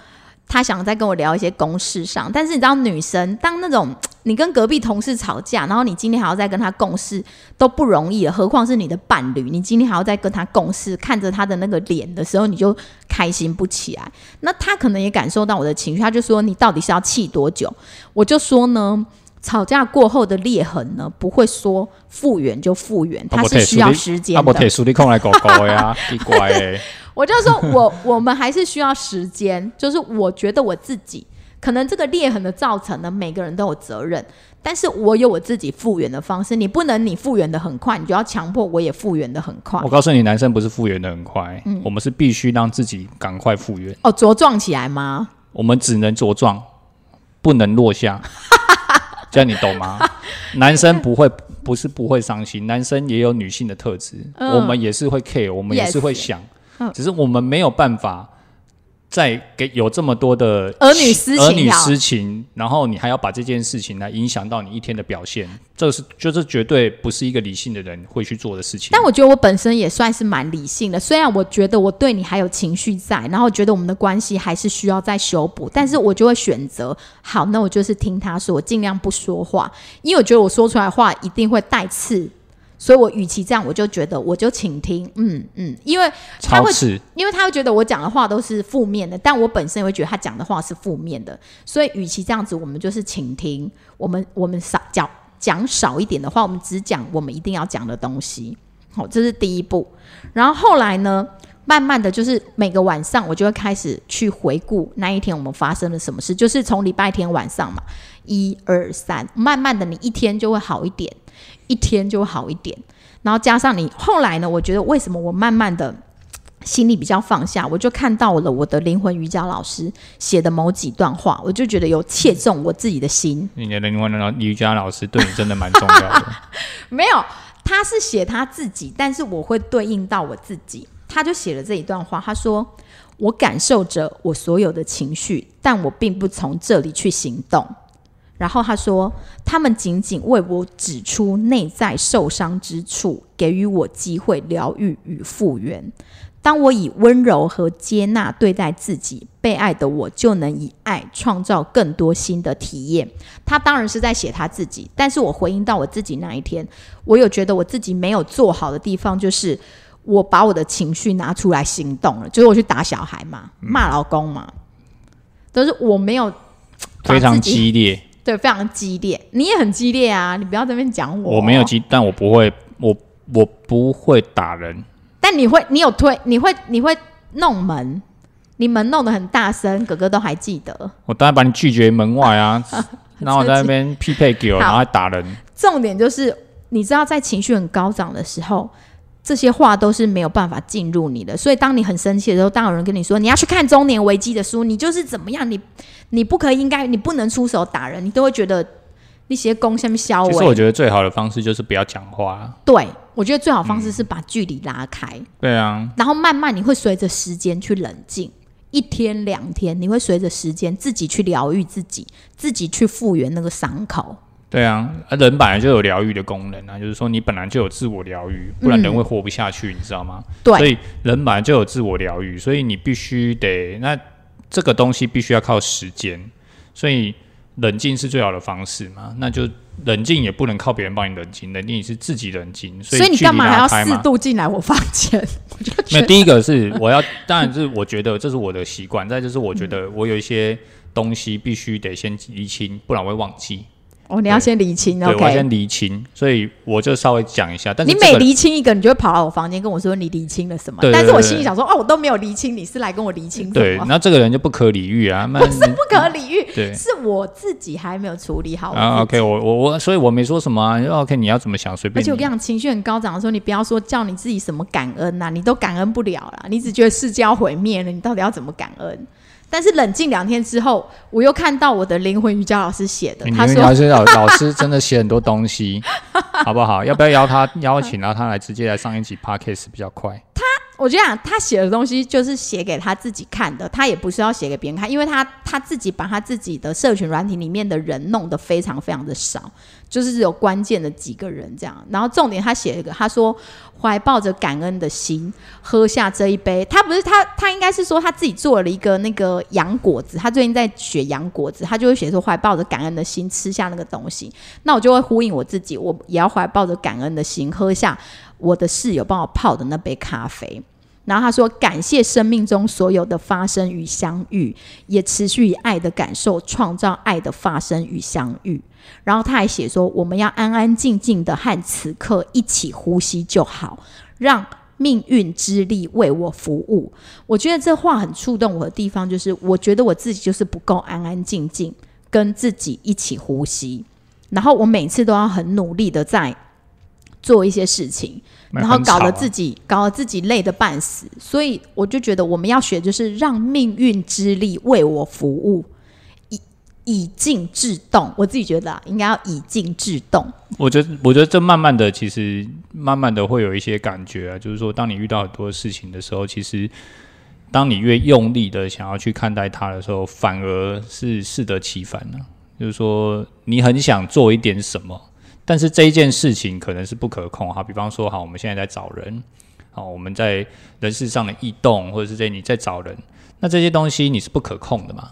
他想再跟我聊一些公事上，但是你知道，女生当那种 你跟隔壁同事吵架，然后你今天还要再跟他共事，都不容易了，何况是你的伴侣，你今天还要再跟他共事，看着他的那个脸的时候，你就开心不起来。那他可能也感受到我的情绪，他就说：“你到底是要气多久？”我就说呢，吵架过后的裂痕呢，不会说复原就复原，它是需要时间的。阿伯铁叔，你空来搞搞呀，奇怪。我就说，我 我们还是需要时间。就是我觉得我自己可能这个裂痕的造成呢，每个人都有责任。但是我有我自己复原的方式，你不能你复原的很快，你就要强迫我也复原的很快。我告诉你，男生不是复原的很快，我们是必须让自己赶快复原。哦，茁壮起来吗？我们只能茁壮，不能落下。这样你懂吗？男生不会，不是不会伤心，男生也有女性的特质，我们也是会 care，我们也是会想。只是我们没有办法再给有这么多的儿女私情，儿女私情，然后你还要把这件事情来影响到你一天的表现，这是就是绝对不是一个理性的人会去做的事情。但我觉得我本身也算是蛮理性的，虽然我觉得我对你还有情绪在，然后觉得我们的关系还是需要再修补，但是我就会选择好，那我就是听他说，我尽量不说话，因为我觉得我说出来话一定会带刺。所以我与其这样，我就觉得我就请听，嗯嗯，因为他会，因为他会觉得我讲的话都是负面的，但我本身也会觉得他讲的话是负面的，所以与其这样子，我们就是请听，我们我们少讲讲少一点的话，我们只讲我们一定要讲的东西，好，这是第一步。然后后来呢，慢慢的就是每个晚上我就会开始去回顾那一天我们发生了什么事，就是从礼拜天晚上嘛，一二三，慢慢的你一天就会好一点。一天就好一点，然后加上你后来呢？我觉得为什么我慢慢的心里比较放下，我就看到了我的灵魂瑜伽老师写的某几段话，我就觉得有切中我自己的心。你的灵魂老瑜伽老师对你真的蛮重要的。没有，他是写他自己，但是我会对应到我自己。他就写了这一段话，他说：“我感受着我所有的情绪，但我并不从这里去行动。”然后他说：“他们仅仅为我指出内在受伤之处，给予我机会疗愈与复原。当我以温柔和接纳对待自己，被爱的我就能以爱创造更多新的体验。”他当然是在写他自己，但是我回应到我自己那一天，我有觉得我自己没有做好的地方，就是我把我的情绪拿出来行动了，就是我去打小孩嘛，骂老公嘛，都是我没有非常激烈。对，非常激烈，你也很激烈啊！你不要这边讲我，我没有激，但我不会，我我不会打人，但你会，你有推，你会，你会弄门，你门弄得很大声，哥哥都还记得。我当然把你拒绝门外啊，然后我在那边匹配给我，然后还打人。重点就是，你知道，在情绪很高涨的时候。这些话都是没有办法进入你的，所以当你很生气的时候，当有人跟你说你要去看中年危机的书，你就是怎么样，你你不可以，应该你不能出手打人，你都会觉得那些攻下面消。其实我觉得最好的方式就是不要讲话。对，我觉得最好方式是把距离拉开。对啊，然后慢慢你会随着时间去冷静，一天两天，你会随着时间自己去疗愈自己，自己去复原那个伤口。对啊，人本来就有疗愈的功能啊，就是说你本来就有自我疗愈，不然人会活不下去，你知道吗？对，所以人本来就有自我疗愈，所以你必须得那这个东西必须要靠时间，所以冷静是最好的方式嘛。那就冷静也不能靠别人帮你冷静，冷静是自己冷静。所以你干嘛还要四度进来我房间？那第一个是我要，当然是我觉得这是我的习惯。再就是我觉得我有一些东西必须得先理清，不然我会忘记。哦，你要先厘清，OK？我先厘清，所以我就稍微讲一下。但是你每厘清一个，你就会跑到我房间跟我说你厘清了什么？但是我心里想说，哦，我都没有厘清，你是来跟我厘清什么？对，那这个人就不可理喻啊！不是不可理喻，对，是我自己还没有处理好。啊，OK，我我我，所以我没说什么啊。OK，你要怎么想随便。而且我跟你讲，情绪很高涨的时候，你不要说叫你自己什么感恩呐，你都感恩不了了，你只觉得世界要毁灭了，你到底要怎么感恩？但是冷静两天之后，我又看到我的灵魂瑜伽老师写的，他说：“老师老 老师真的写很多东西，好不好？要不要邀他邀请到他来直接来上一集 podcast 比较快？”他，我觉得他写的东西就是写给他自己看的，他也不是要写给别人看，因为他他自己把他自己的社群软体里面的人弄得非常非常的少。就是有关键的几个人这样，然后重点他写一个，他说怀抱着感恩的心喝下这一杯。他不是他，他应该是说他自己做了一个那个洋果子。他最近在学洋果子，他就会写说怀抱着感恩的心吃下那个东西。那我就会呼应我自己，我也要怀抱着感恩的心喝下我的室友帮我泡的那杯咖啡。然后他说感谢生命中所有的发生与相遇，也持续以爱的感受创造爱的发生与相遇。然后他还写说：“我们要安安静静的和此刻一起呼吸就好，让命运之力为我服务。”我觉得这话很触动我的地方，就是我觉得我自己就是不够安安静静跟自己一起呼吸，然后我每次都要很努力的在做一些事情，然后搞得自己搞得自己累得半死。所以我就觉得我们要学，就是让命运之力为我服务。以静制动，我自己觉得啊，应该要以静制动。我觉得，我觉得这慢慢的，其实慢慢的会有一些感觉啊，就是说，当你遇到很多事情的时候，其实当你越用力的想要去看待它的时候，反而是适得其反呢。就是说，你很想做一点什么，但是这一件事情可能是不可控哈。比方说，好，我们现在在找人，好，我们在人事上的异动，或者是在你在找人，那这些东西你是不可控的嘛？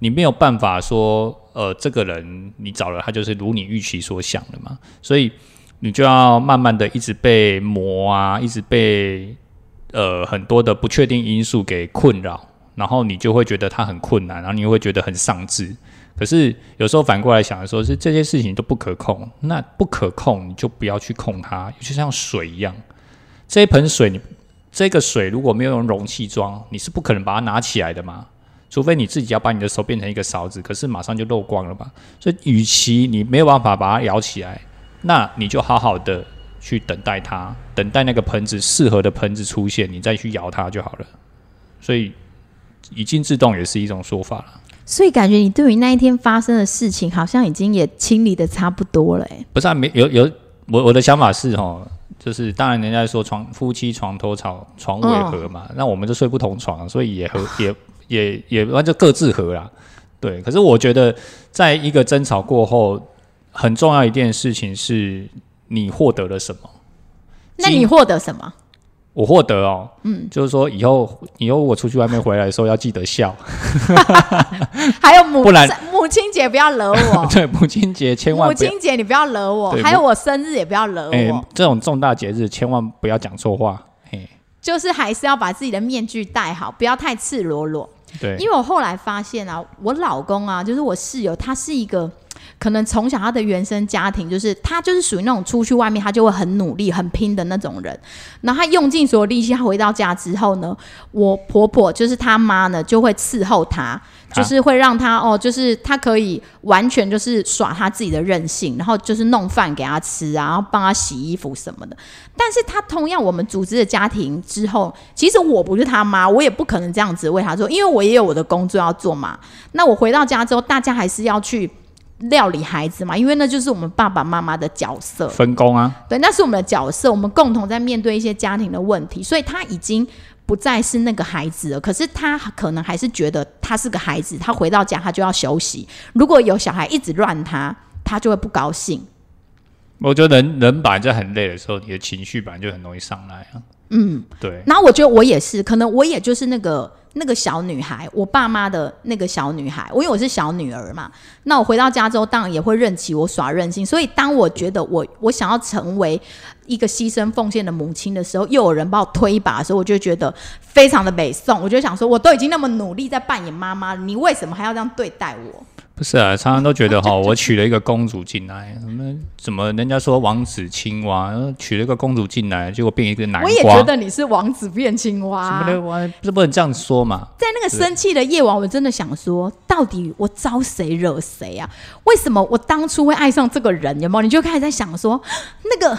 你没有办法说，呃，这个人你找了他就是如你预期所想的嘛？所以你就要慢慢的一直被磨啊，一直被呃很多的不确定因素给困扰，然后你就会觉得他很困难，然后你又会觉得很丧志。可是有时候反过来想的时候，是这些事情都不可控，那不可控你就不要去控它，就像水一样，这一盆水，你这个水如果没有用容器装，你是不可能把它拿起来的嘛，除非你自己要把你的手变成一个勺子，可是马上就漏光了吧。所以，与其你没有办法把它舀起来，那你就好好的去等待它，等待那个盆子适合的盆子出现，你再去舀它就好了。所以，以静制动也是一种说法了。所以感觉你对于那一天发生的事情，好像已经也清理的差不多了，哎。不是啊，没有有我我的想法是哦，就是当然人家说床夫妻床头吵，床尾和嘛，那我们就睡不同床，所以也和也也也那就各自和啦。对，可是我觉得在一个争吵过后，很重要一件事情是你获得了什么？那你获得什么？我获得哦，嗯，就是说以后以后我出去外面回来的时候要记得笑，还有母 不然母亲节不要惹我，对母亲节千万母亲节你不要惹我，还有我生日也不要惹我，这种重大节日千万不要讲错话，嘿，就是还是要把自己的面具戴好，不要太赤裸裸，对，因为我后来发现啊，我老公啊，就是我室友，他是一个。可能从小他的原生家庭就是他就是属于那种出去外面他就会很努力很拼的那种人，然后他用尽所有力气，他回到家之后呢，我婆婆就是他妈呢就会伺候他，就是会让他哦，就是他可以完全就是耍他自己的任性，然后就是弄饭给他吃啊，然后帮他洗衣服什么的。但是他同样我们组织的家庭之后，其实我不是他妈，我也不可能这样子为他做，因为我也有我的工作要做嘛。那我回到家之后，大家还是要去。料理孩子嘛，因为那就是我们爸爸妈妈的角色分工啊。对，那是我们的角色，我们共同在面对一些家庭的问题，所以他已经不再是那个孩子了。可是他可能还是觉得他是个孩子，他回到家他就要休息。如果有小孩一直乱他，他就会不高兴。我觉得人人本来在很累的时候，你的情绪本来就很容易上来啊。嗯，对。然后我觉得我也是，可能我也就是那个。那个小女孩，我爸妈的那个小女孩，我因为我是小女儿嘛，那我回到家之后，当然也会任其我耍任性。所以，当我觉得我我想要成为一个牺牲奉献的母亲的时候，又有人把我推一把的时候，我就觉得非常的北宋。我就想说，我都已经那么努力在扮演妈妈，你为什么还要这样对待我？不是啊，常常都觉得哈，我娶了一个公主进来，什么怎么人家说王子青蛙，娶了一个公主进来，结果变一个南瓜。我也觉得你是王子变青蛙，什么的，不是不能这样说嘛？在那个生气的夜晚，我真的想说，到底我招谁惹谁啊？为什么我当初会爱上这个人？有没有？你就开始在想说，那个。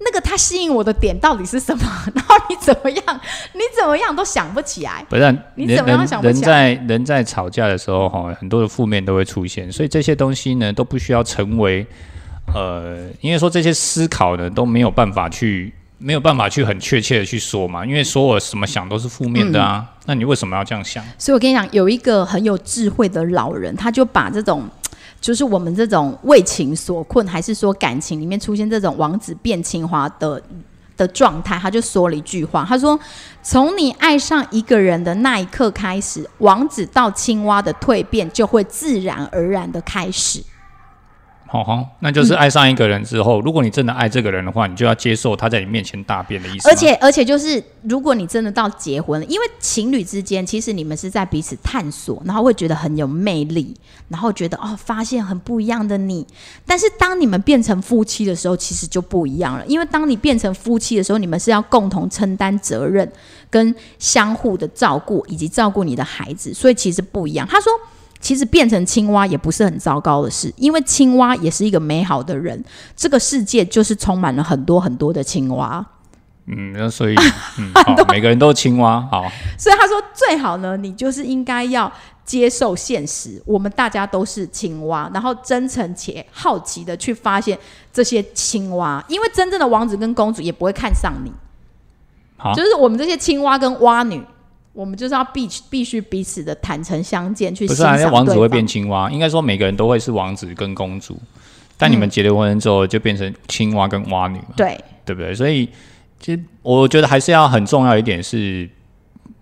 那个他吸引我的点到底是什么？然后你怎么样？你怎么样都想不起来。不是你怎么样想不起来？人在人在吵架的时候，哈，很多的负面都会出现，所以这些东西呢，都不需要成为呃，因为说这些思考呢都没有办法去，没有办法去很确切的去说嘛，因为说我什么想都是负面的啊。那你为什么要这样想？所以我跟你讲，有一个很有智慧的老人，他就把这种。就是我们这种为情所困，还是说感情里面出现这种王子变青蛙的的状态，他就说了一句话，他说：“从你爱上一个人的那一刻开始，王子到青蛙的蜕变就会自然而然的开始。”好好，那就是爱上一个人之后，如果你真的爱这个人的话，你就要接受他在你面前大变的意思。而且，而且就是，如果你真的到结婚，因为情侣之间，其实你们是在彼此探索，然后会觉得很有魅力，然后觉得哦，发现很不一样的你。但是，当你们变成夫妻的时候，其实就不一样了。因为当你变成夫妻的时候，你们是要共同承担责任，跟相互的照顾，以及照顾你的孩子，所以其实不一样。他说。其实变成青蛙也不是很糟糕的事，因为青蛙也是一个美好的人。这个世界就是充满了很多很多的青蛙。嗯，那所以，嗯，好，每个人都是青蛙，好。所以他说，最好呢，你就是应该要接受现实，我们大家都是青蛙，然后真诚且好奇的去发现这些青蛙，因为真正的王子跟公主也不会看上你。好，就是我们这些青蛙跟蛙女。我们就是要必必须彼此的坦诚相见，去不是啊？王子会变青蛙，应该说每个人都会是王子跟公主，但你们结了婚之后就变成青蛙跟蛙女嘛？对，对不对？所以其实我觉得还是要很重要一点是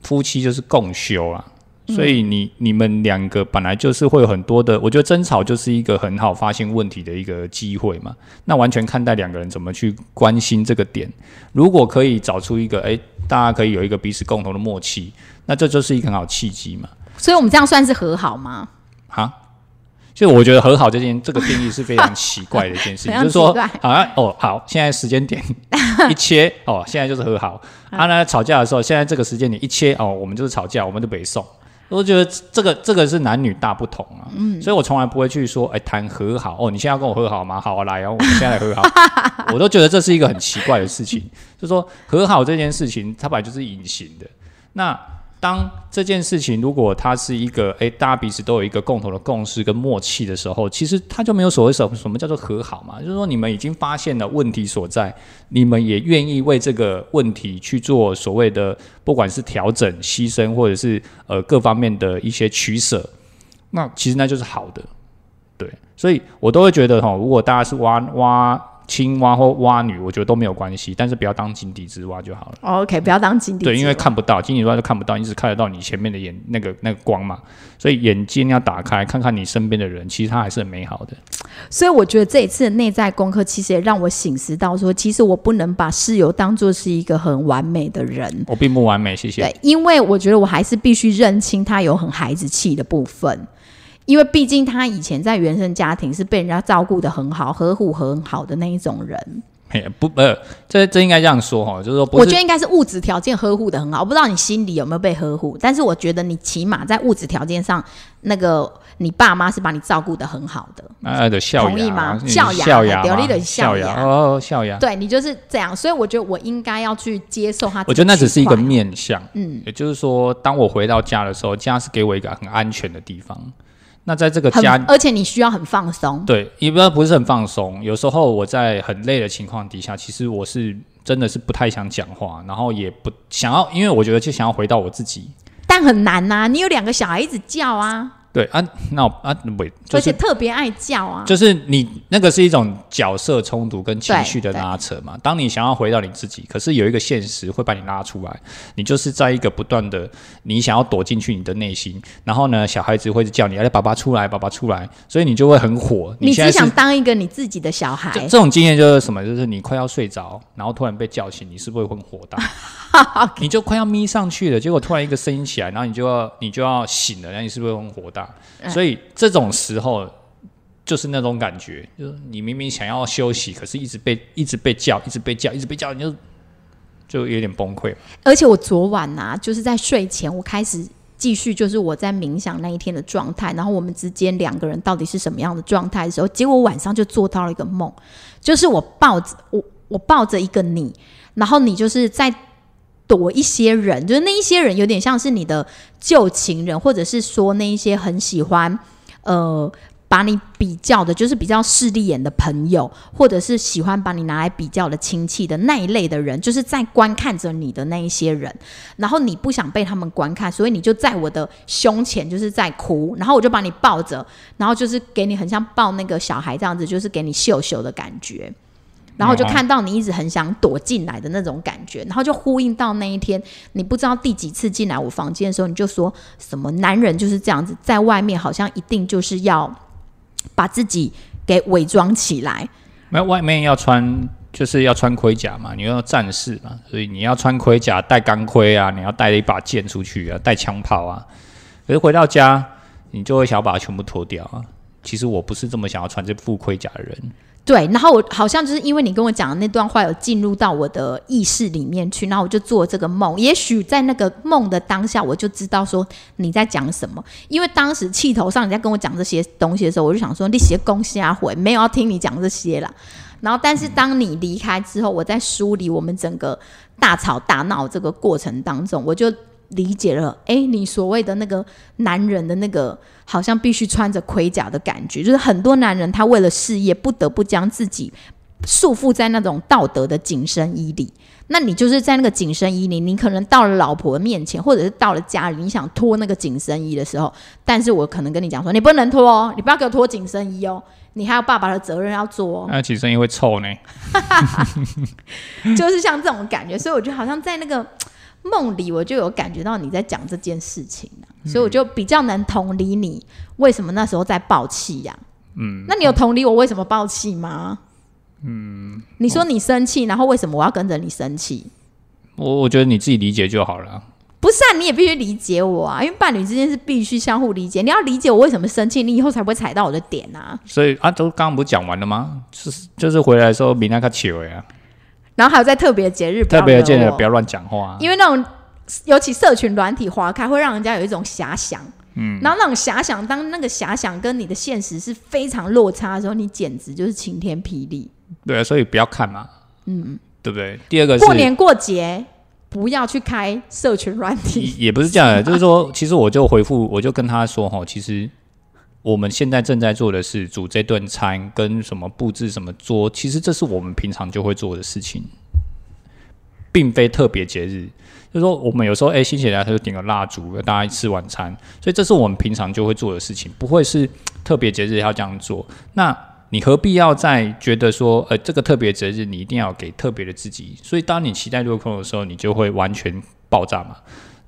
夫妻就是共修啊，所以你你们两个本来就是会有很多的，我觉得争吵就是一个很好发现问题的一个机会嘛。那完全看待两个人怎么去关心这个点。如果可以找出一个，哎，大家可以有一个彼此共同的默契，那这就是一个很好契机嘛。所以我们这样算是和好吗？哈？就我觉得和好这件这个定义是非常奇怪的一件事情，就是说好像哦好，现在时间点一切 哦，现在就是和好。啊，那吵架的时候，现在这个时间点一切哦，我们就是吵架，我们就北送。我觉得这个这个是男女大不同啊，嗯，所以我从来不会去说哎谈和好哦，你现在要跟我和好吗？好啊，来哦，我们现在来和好。我都觉得这是一个很奇怪的事情，就说和好这件事情，它本来就是隐形的。那当这件事情如果它是一个诶，大家彼此都有一个共同的共识跟默契的时候，其实它就没有所谓什什么叫做和好嘛？就是说你们已经发现了问题所在，你们也愿意为这个问题去做所谓的不管是调整、牺牲，或者是呃各方面的一些取舍，那其实那就是好的，对。所以我都会觉得哈，如果大家是挖挖。青蛙或蛙女，我觉得都没有关系，但是不要当井底之蛙就好了。OK，不要当井底。对，因为看不到井底之蛙就看不到，你只看得到你前面的眼那个那个光嘛，所以眼睛要打开，看看你身边的人，其实他还是很美好的。所以我觉得这一次的内在功课，其实也让我醒思到说，其实我不能把室友当做是一个很完美的人。我并不完美，谢谢。对，因为我觉得我还是必须认清他有很孩子气的部分。因为毕竟他以前在原生家庭是被人家照顾的很好、呵护很好的那一种人。不，呃，这这应该这样说哈，就是说，我觉得应该是物质条件呵护的很好。我不知道你心里有没有被呵护，但是我觉得你起码在物质条件上，那个你爸妈是把你照顾的很好的。啊，的孝同意吗？孝养，孝养，表里的孝养哦，孝养。对你就是这样，所以我觉得我应该要去接受他。我觉得那只是一个面相，嗯，也就是说，当我回到家的时候，家是给我一个很安全的地方。那在这个家，而且你需要很放松。对，一般不是很放松。有时候我在很累的情况底下，其实我是真的是不太想讲话，然后也不想要，因为我觉得就想要回到我自己。但很难呐，你有两个小孩一直叫啊。对啊，那啊，喂，而且特别爱叫啊，就是你那个是一种角色冲突跟情绪的拉扯嘛。当你想要回到你自己，可是有一个现实会把你拉出来，你就是在一个不断的你想要躲进去你的内心，然后呢，小孩子会叫你，哎，爸爸出来，爸爸出来，所以你就会很火。你只想当一个你自己的小孩。这种经验就是什么？就是你快要睡着，然后突然被叫醒，你是不是会很火大？你就快要眯上去了，结果突然一个声音起来，然后你就要你就要醒了，那你是不是很火大？所以这种时候就是那种感觉，就是你明明想要休息，可是一直被一直被叫，一直被叫，一直被叫，你就就有点崩溃。而且我昨晚呐，就是在睡前，我开始继续就是我在冥想那一天的状态，然后我们之间两个人到底是什么样的状态的时候，结果晚上就做到了一个梦，就是我抱着我我抱着一个你，然后你就是在。躲一些人，就是那一些人有点像是你的旧情人，或者是说那一些很喜欢呃把你比较的，就是比较势利眼的朋友，或者是喜欢把你拿来比较的亲戚的那一类的人，就是在观看着你的那一些人，然后你不想被他们观看，所以你就在我的胸前就是在哭，然后我就把你抱着，然后就是给你很像抱那个小孩这样子，就是给你秀秀的感觉。然后就看到你一直很想躲进来的那种感觉，然后就呼应到那一天，你不知道第几次进来我房间的时候，你就说什么男人就是这样子，在外面好像一定就是要把自己给伪装起来，没有外面要穿就是要穿盔甲嘛，你要战士嘛，所以你要穿盔甲带钢盔啊，你要带一把剑出去啊，带枪炮啊，可是回到家你就会想要把它全部脱掉啊。其实我不是这么想要穿这副盔甲的人。对，然后我好像就是因为你跟我讲的那段话有进入到我的意识里面去，然后我就做这个梦。也许在那个梦的当下，我就知道说你在讲什么。因为当时气头上你在跟我讲这些东西的时候，我就想说你写恭喜啊回，没有要听你讲这些啦。然后，但是当你离开之后，我在梳理我们整个大吵大闹这个过程当中，我就。理解了，哎，你所谓的那个男人的那个，好像必须穿着盔甲的感觉，就是很多男人他为了事业不得不将自己束缚在那种道德的紧身衣里。那你就是在那个紧身衣里，你可能到了老婆面前，或者是到了家里，你想脱那个紧身衣的时候，但是我可能跟你讲说，你不能脱哦，你不要给我脱紧身衣哦，你还有爸爸的责任要做哦。那紧身衣会臭呢，就是像这种感觉，所以我觉得好像在那个。梦里我就有感觉到你在讲这件事情所以我就比较能同理你为什么那时候在爆气呀。嗯，那你有同理我为什么爆气吗？嗯，你说你生气，然后为什么我要跟着你生气？我我觉得你自己理解就好了。不是啊，你也必须理解我啊，因为伴侣之间是必须相互理解。你要理解我为什么生气，你以后才不会踩到我的点啊。所以啊，都刚刚不是讲完了吗？就是就是回来的时候，明天他起回啊。然后还有在特别节日，特别节日不要乱讲话，因为那种尤其社群软体划开，会让人家有一种遐想。嗯，然后那种遐想，当那个遐想跟你的现实是非常落差的时候，你简直就是晴天霹雳。对啊，所以不要看嘛。嗯，对不对？第二个过年过节。不要去开社群软体，也不是这样的，就是说，其实我就回复，我就跟他说哈，其实我们现在正在做的是煮这顿餐，跟什么布置什么桌，其实这是我们平常就会做的事情，并非特别节日。就说，我们有时候哎，心血来他就点个蜡烛，大家吃晚餐，所以这是我们平常就会做的事情，不会是特别节日要这样做。那你何必要在觉得说，呃，这个特别节日你一定要给特别的自己？所以当你期待落空的时候，你就会完全爆炸嘛。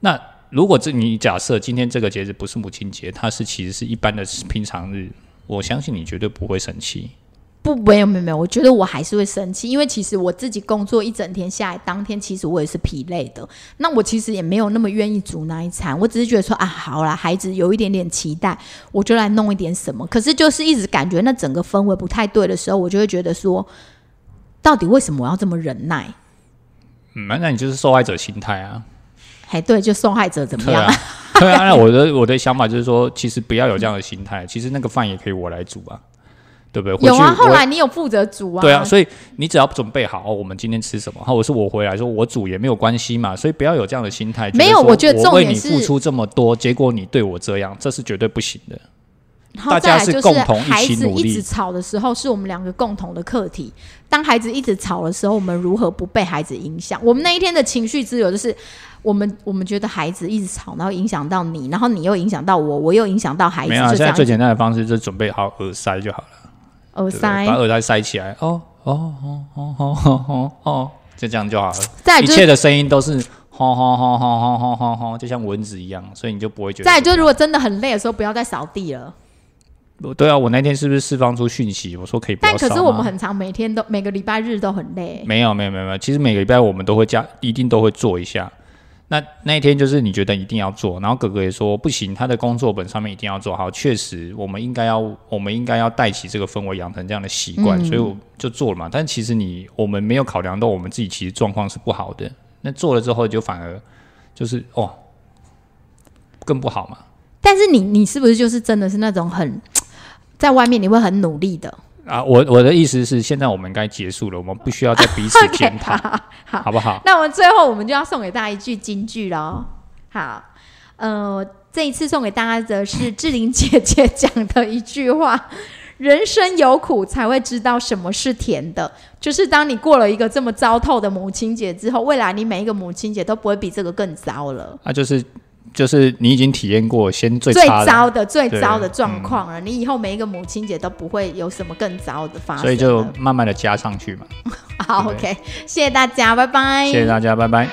那如果这你假设今天这个节日不是母亲节，它是其实是一般的平常日，我相信你绝对不会生气。不，没有，没有，没有。我觉得我还是会生气，因为其实我自己工作一整天下来，当天其实我也是疲累的。那我其实也没有那么愿意煮那一餐，我只是觉得说啊，好啦，孩子有一点点期待，我就来弄一点什么。可是就是一直感觉那整个氛围不太对的时候，我就会觉得说，到底为什么我要这么忍耐？嗯，那你就是受害者心态啊。哎，对，就受害者怎么样？对啊，那我的我的想法就是说，其实不要有这样的心态，其实那个饭也可以我来煮啊。对不对？有啊，后来你有负责煮啊。对啊，所以你只要准备好，我们今天吃什么？好，我是我回来说，我煮也没有关系嘛。所以不要有这样的心态。没有，我觉得重点是付出这么多，结果你对我这样，这是绝对不行的。大家是共同孩子一直吵的时候，是我们两个共同的课题。当孩子一直吵的时候，我们如何不被孩子影响？我们那一天的情绪自由，就是我们我们觉得孩子一直吵，然后影响到你，然后你又影响到我，我又影响到孩子。没有，现在最简单的方式就是准备好耳塞就好了。耳塞，把耳塞塞起来。哦哦哦哦哦哦哦，就这样就好了。一切的声音都是吼吼吼吼吼吼吼吼，就像蚊子一样，所以你就不会觉得。再就如果真的很累的时候，不要再扫地了。对啊，我那天是不是释放出讯息？我说可以不要但可是我们很长，每天都每个礼拜日都很累。没有没有没有没有，其实每个礼拜我们都会加，一定都会做一下。那那一天就是你觉得一定要做，然后哥哥也说不行，他的工作本上面一定要做好。确实，我们应该要，我们应该要带起这个氛围，养成这样的习惯，所以我就做了嘛。但其实你我们没有考量到我们自己其实状况是不好的，那做了之后就反而就是哦更不好嘛。但是你你是不是就是真的是那种很在外面你会很努力的？啊，我我的意思是，现在我们该结束了，我们不需要再彼此 检讨，好不好？那我们最后我们就要送给大家一句金句喽。好，呃，这一次送给大家的是志玲姐姐讲的一句话：人生有苦才会知道什么是甜的。就是当你过了一个这么糟透的母亲节之后，未来你每一个母亲节都不会比这个更糟了。那就是。就是你已经体验过先最最糟的最糟的状况了，你以后每一个母亲节都不会有什么更糟的发，所以就慢慢的加上去嘛。好，OK，谢谢大家，拜拜。谢谢大家，拜拜。